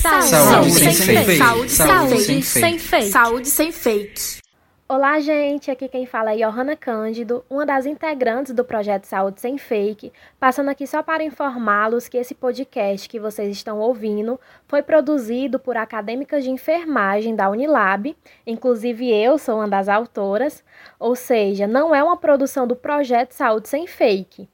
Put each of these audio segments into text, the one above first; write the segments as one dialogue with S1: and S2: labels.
S1: Saúde, saúde, sem, sem fake. Saúde, saúde, sem, sem fake. Saúde sem fake.
S2: Olá, gente. Aqui quem fala é Johanna Cândido, uma das integrantes do projeto Saúde Sem Fake, passando aqui só para informá-los que esse podcast que vocês estão ouvindo foi produzido por acadêmicas de enfermagem da Unilab, inclusive eu sou uma das autoras, ou seja, não é uma produção do projeto Saúde Sem Fake.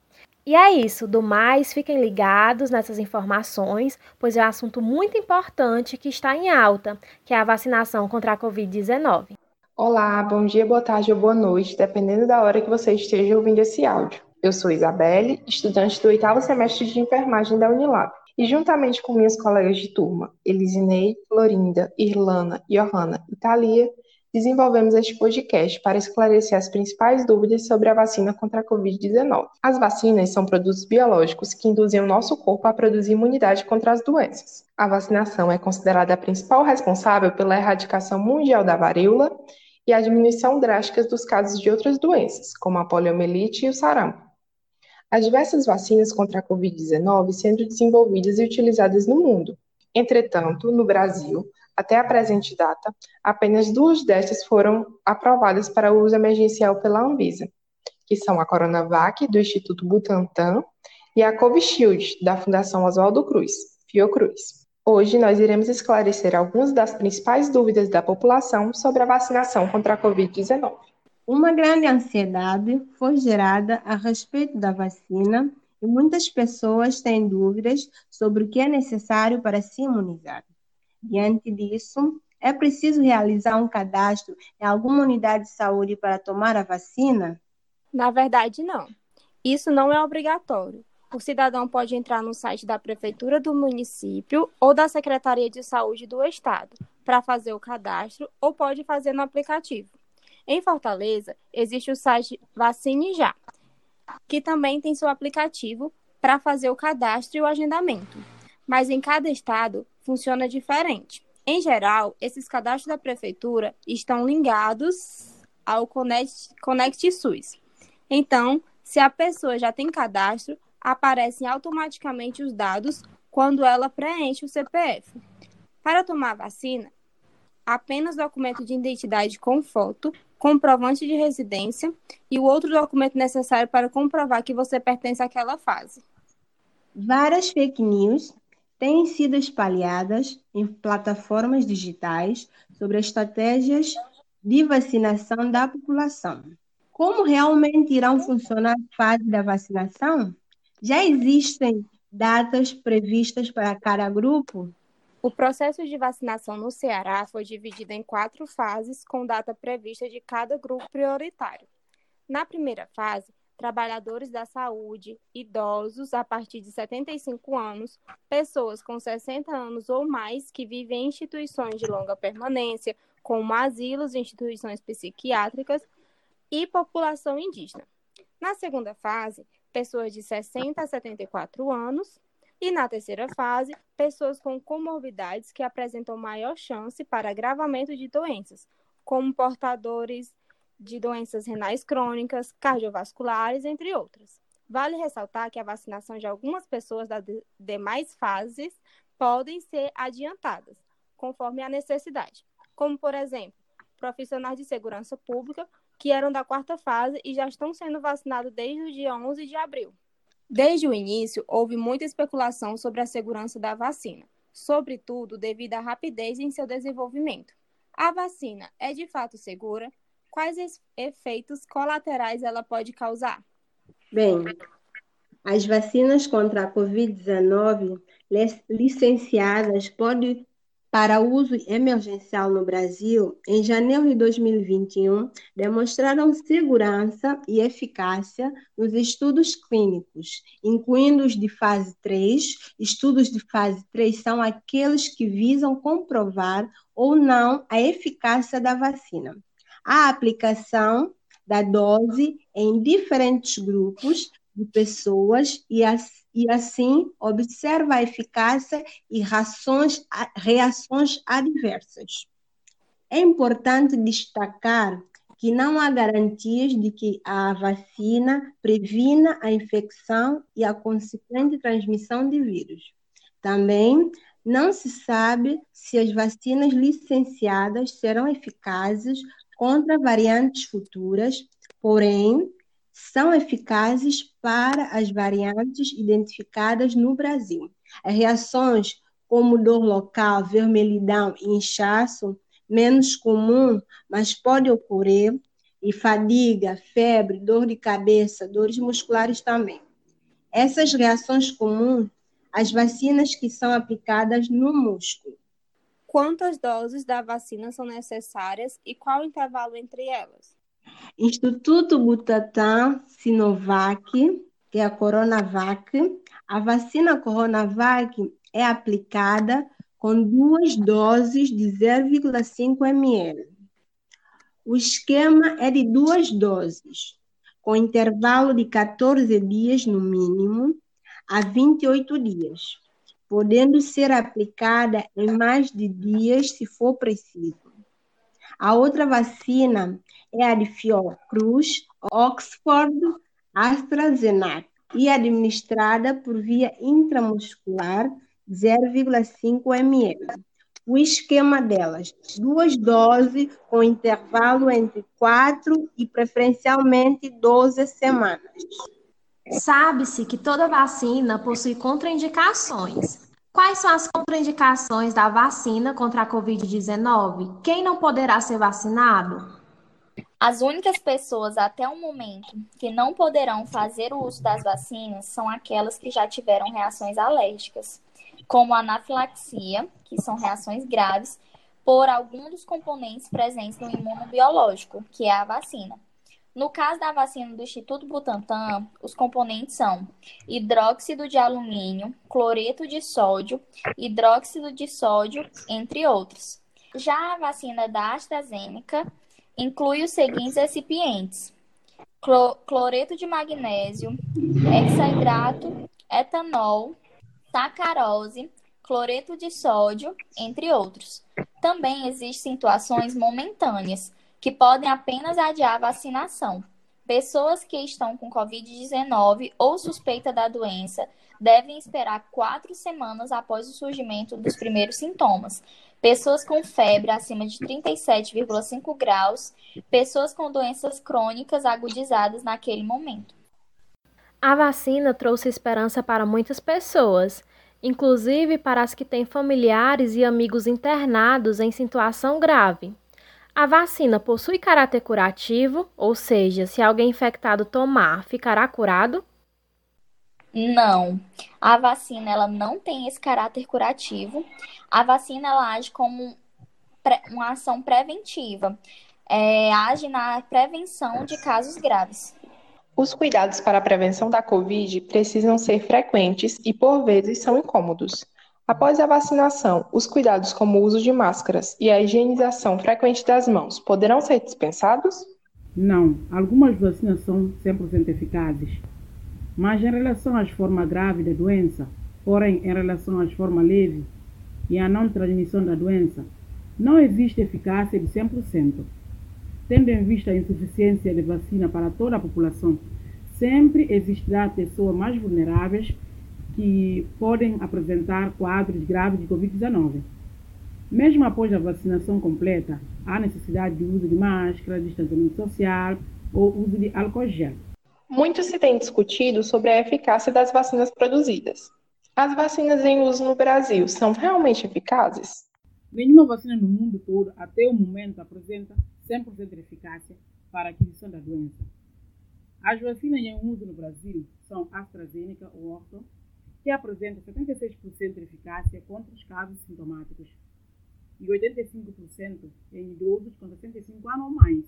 S2: E é isso, do mais, fiquem ligados nessas informações, pois é um assunto muito importante que está em alta, que é a vacinação contra a Covid-19.
S3: Olá, bom dia, boa tarde ou boa noite, dependendo da hora que você esteja ouvindo esse áudio. Eu sou Isabelle, estudante do oitavo semestre de enfermagem da Unilab, e juntamente com minhas colegas de turma, Elisinei, Florinda, Irlana, Johanna e Thalia, desenvolvemos este podcast para esclarecer as principais dúvidas sobre a vacina contra a Covid-19. As vacinas são produtos biológicos que induzem o nosso corpo a produzir imunidade contra as doenças. A vacinação é considerada a principal responsável pela erradicação mundial da varíola e a diminuição drástica dos casos de outras doenças, como a poliomielite e o sarampo. Há diversas vacinas contra a Covid-19 sendo desenvolvidas e utilizadas no mundo. Entretanto, no Brasil, até a presente data, apenas duas destas foram aprovadas para uso emergencial pela Anvisa, que são a Coronavac, do Instituto Butantan, e a Covishield, da Fundação Oswaldo Cruz, Fiocruz. Hoje nós iremos esclarecer algumas das principais dúvidas da população sobre a vacinação contra a Covid-19.
S4: Uma grande ansiedade foi gerada a respeito da vacina e muitas pessoas têm dúvidas sobre o que é necessário para se imunizar. Diante disso, é preciso realizar um cadastro em alguma unidade de saúde para tomar a vacina?
S5: Na verdade, não. Isso não é obrigatório. O cidadão pode entrar no site da prefeitura do município ou da Secretaria de Saúde do estado para fazer o cadastro ou pode fazer no aplicativo. Em Fortaleza, existe o site Vacine Já, que também tem seu aplicativo para fazer o cadastro e o agendamento. Mas em cada estado funciona diferente. Em geral, esses cadastros da prefeitura estão ligados ao Connect SUS. Então, se a pessoa já tem cadastro, aparecem automaticamente os dados quando ela preenche o CPF. Para tomar vacina, apenas documento de identidade com foto, comprovante de residência e o outro documento necessário para comprovar que você pertence àquela fase.
S4: Várias fake news têm sido espalhadas em plataformas digitais sobre estratégias de vacinação da população. Como realmente irão funcionar a fase da vacinação? Já existem datas previstas para cada grupo?
S5: O processo de vacinação no Ceará foi dividido em quatro fases, com data prevista de cada grupo prioritário. Na primeira fase, trabalhadores da saúde, idosos a partir de 75 anos, pessoas com 60 anos ou mais que vivem em instituições de longa permanência, como asilos e instituições psiquiátricas, e população indígena. Na segunda fase, pessoas de 60 a 74 anos, e na terceira fase, pessoas com comorbidades que apresentam maior chance para agravamento de doenças, como portadores de doenças renais crônicas, cardiovasculares, entre outras. Vale ressaltar que a vacinação de algumas pessoas das demais fases podem ser adiantadas, conforme a necessidade, como, por exemplo, profissionais de segurança pública que eram da quarta fase e já estão sendo vacinados desde o dia 11 de abril. Desde o início, houve muita especulação sobre a segurança da vacina, sobretudo devido à rapidez em seu desenvolvimento. A vacina é de fato segura? Quais efeitos colaterais ela pode causar?
S4: Bem, as vacinas contra a Covid-19 licenciadas podem para uso emergencial no Brasil, em janeiro de 2021, demonstraram segurança e eficácia nos estudos clínicos, incluindo os de fase 3. Estudos de fase 3 são aqueles que visam comprovar ou não a eficácia da vacina a aplicação da dose em diferentes grupos de pessoas e, e assim observa a eficácia e reações, reações adversas. É importante destacar que não há garantias de que a vacina previna a infecção e a consequente transmissão de vírus. Também não se sabe se as vacinas licenciadas serão eficazes contra variantes futuras, porém, são eficazes para as variantes identificadas no Brasil. As reações como dor local, vermelhidão e inchaço, menos comum, mas pode ocorrer, e fadiga, febre, dor de cabeça, dores musculares também. Essas reações comuns, as vacinas que são aplicadas no músculo.
S5: Quantas doses da vacina são necessárias e qual o intervalo entre elas?
S4: Instituto Butantan Sinovac, que é a Coronavac. A vacina Coronavac é aplicada com duas doses de 0,5 ml. O esquema é de duas doses, com intervalo de 14 dias no mínimo a 28 dias, podendo ser aplicada em mais de dias se for preciso. A outra vacina é a de Fiocruz, Oxford, AstraZeneca, e administrada por via intramuscular 0,5 ml. O esquema delas, duas doses com intervalo entre 4 e preferencialmente 12 semanas.
S2: Sabe-se que toda vacina possui contraindicações. Quais são as contraindicações da vacina contra a Covid-19? Quem não poderá ser vacinado?
S6: As únicas pessoas até o momento que não poderão fazer o uso das vacinas são aquelas que já tiveram reações alérgicas como anafilaxia, que são reações graves, por algum dos componentes presentes no imunobiológico, que é a vacina. No caso da vacina do Instituto Butantan, os componentes são hidróxido de alumínio, cloreto de sódio, hidróxido de sódio, entre outros. Já a vacina da AstraZeneca inclui os seguintes recipientes: cloreto de magnésio, hexahidrato, etanol, sacarose, cloreto de sódio, entre outros. Também existem situações momentâneas, que podem apenas adiar a vacinação. Pessoas que estão com Covid-19 ou suspeita da doença devem esperar quatro semanas após o surgimento dos primeiros sintomas. Pessoas com febre acima de 37,5 graus, pessoas com doenças crônicas agudizadas naquele momento.
S2: A vacina trouxe esperança para muitas pessoas, inclusive para as que têm familiares e amigos internados em situação grave. A vacina possui caráter curativo, ou seja, se alguém infectado tomar, ficará curado?
S6: Não. A vacina ela não tem esse caráter curativo. A vacina ela age como uma ação preventiva. É, age na prevenção de casos graves.
S3: Os cuidados para a prevenção da Covid precisam ser frequentes e, por vezes, são incômodos. Após a vacinação, os cuidados como o uso de máscaras e a higienização frequente das mãos poderão ser dispensados?
S7: Não, algumas vacinas são 100% eficazes, mas em relação às formas graves da doença, porém em relação às formas leves e à não transmissão da doença, não existe eficácia de 100%. Tendo em vista a insuficiência de vacina para toda a população, sempre existirá pessoas mais vulneráveis que podem apresentar quadros graves de Covid-19. Mesmo após a vacinação completa, há necessidade de uso de máscara, distanciamento social ou uso de álcool gel.
S3: Muito se tem discutido sobre a eficácia das vacinas produzidas. As vacinas em uso no Brasil são realmente eficazes?
S7: Nenhuma vacina no mundo todo, até o momento, apresenta 100% de eficácia para a aquisição da doença. As vacinas em uso no Brasil são AstraZeneca ou Orton, que apresenta 76% de eficácia contra os casos sintomáticos e 85% em idosos com 65 anos ou mais.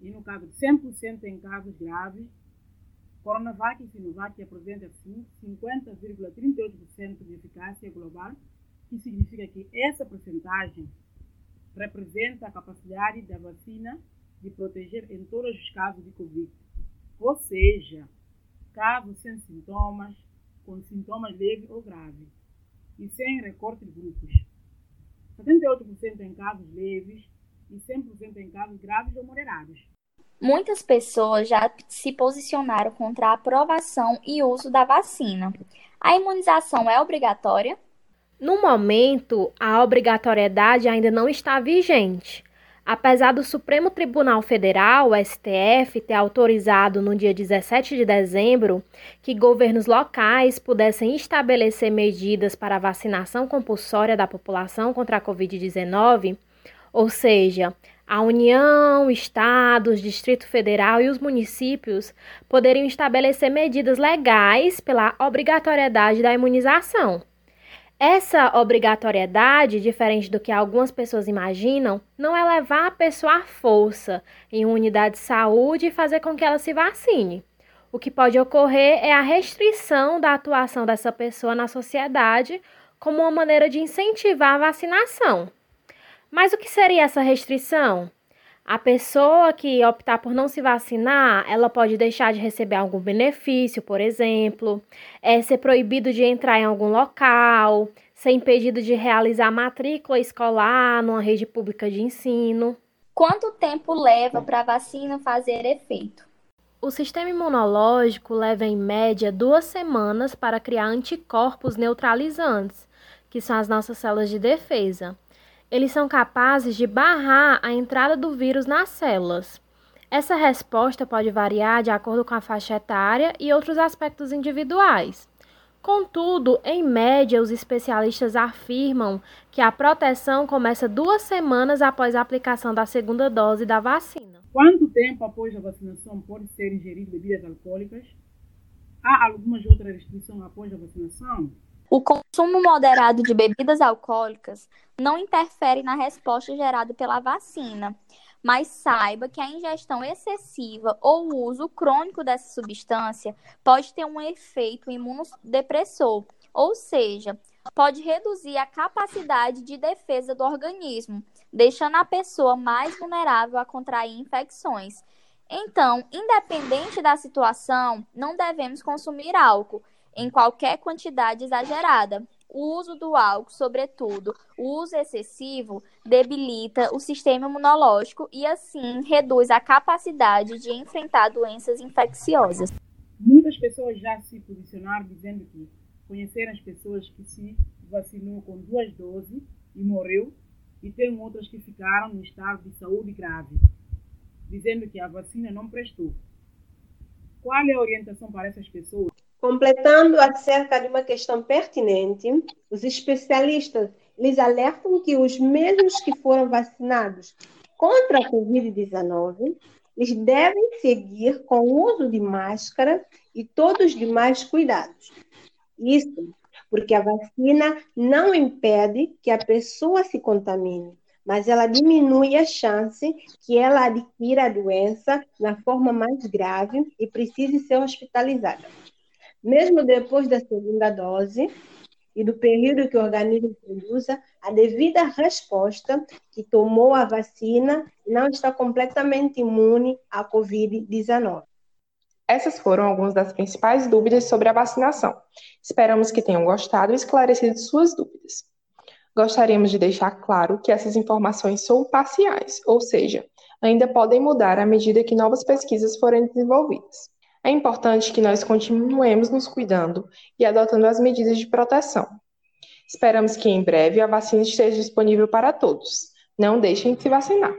S7: E no caso de 100% em casos graves, Coronavac e Sinovac apresentam assim 50,38% de eficácia global, que significa que essa porcentagem representa a capacidade da vacina de proteger em todos os casos de Covid. Ou seja, casos sem sintomas, com sintomas leves ou graves, e sem recorte de grupos. 78% em casos leves e 100% em casos graves ou moderados.
S6: Muitas pessoas já se posicionaram contra a aprovação e uso da vacina. A imunização é obrigatória?
S2: No momento, a obrigatoriedade ainda não está vigente. Apesar do Supremo Tribunal Federal, STF, ter autorizado no dia 17 de dezembro que governos locais pudessem estabelecer medidas para a vacinação compulsória da população contra a Covid-19, ou seja, a União, Estados, Distrito Federal e os municípios poderiam estabelecer medidas legais pela obrigatoriedade da imunização. Essa obrigatoriedade, diferente do que algumas pessoas imaginam, não é levar a pessoa à força em uma unidade de saúde e fazer com que ela se vacine. O que pode ocorrer é a restrição da atuação dessa pessoa na sociedade como uma maneira de incentivar a vacinação. Mas o que seria essa restrição? A pessoa que optar por não se vacinar, ela pode deixar de receber algum benefício, por exemplo, é ser proibido de entrar em algum local, ser impedido de realizar matrícula escolar numa rede pública de ensino.
S6: Quanto tempo leva para a vacina fazer efeito?
S2: O sistema imunológico leva em média duas semanas para criar anticorpos neutralizantes, que são as nossas células de defesa eles são capazes de barrar a entrada do vírus nas células. Essa resposta pode variar de acordo com a faixa etária e outros aspectos individuais. Contudo, em média, os especialistas afirmam que a proteção começa duas semanas após a aplicação da segunda dose da vacina.
S7: Quanto tempo após a vacinação pode ser ingerido bebidas alcoólicas? Há algumas outras restrições após a vacinação?
S6: O consumo moderado de bebidas alcoólicas não interfere na resposta gerada pela vacina, mas saiba que a ingestão excessiva ou o uso crônico dessa substância pode ter um efeito imunodepressor, ou seja, pode reduzir a capacidade de defesa do organismo, deixando a pessoa mais vulnerável a contrair infecções. Então, independente da situação, não devemos consumir álcool em qualquer quantidade exagerada. O uso do álcool, sobretudo o uso excessivo, debilita o sistema imunológico e, assim, reduz a capacidade de enfrentar doenças infecciosas.
S7: Muitas pessoas já se posicionaram dizendo que conheceram as pessoas que se vacinou com duas doses e morreu, e tem outras que ficaram no estado de saúde grave, dizendo que a vacina não prestou. Qual é a orientação para essas pessoas?
S4: Completando acerca de uma questão pertinente, os especialistas lhes alertam que os mesmos que foram vacinados contra a Covid-19, eles devem seguir com o uso de máscara e todos os demais cuidados. Isso porque a vacina não impede que a pessoa se contamine, mas ela diminui a chance que ela adquira a doença na forma mais grave e precise ser hospitalizada mesmo depois da segunda dose e do período que o organismo produza, a devida resposta que tomou a vacina não está completamente imune à Covid-19.
S3: Essas foram algumas das principais dúvidas sobre a vacinação. Esperamos que tenham gostado e esclarecido suas dúvidas. Gostaríamos de deixar claro que essas informações são parciais, ou seja, ainda podem mudar à medida que novas pesquisas forem desenvolvidas. É importante que nós continuemos nos cuidando e adotando as medidas de proteção. Esperamos que em breve a vacina esteja disponível para todos. Não deixem de se vacinar.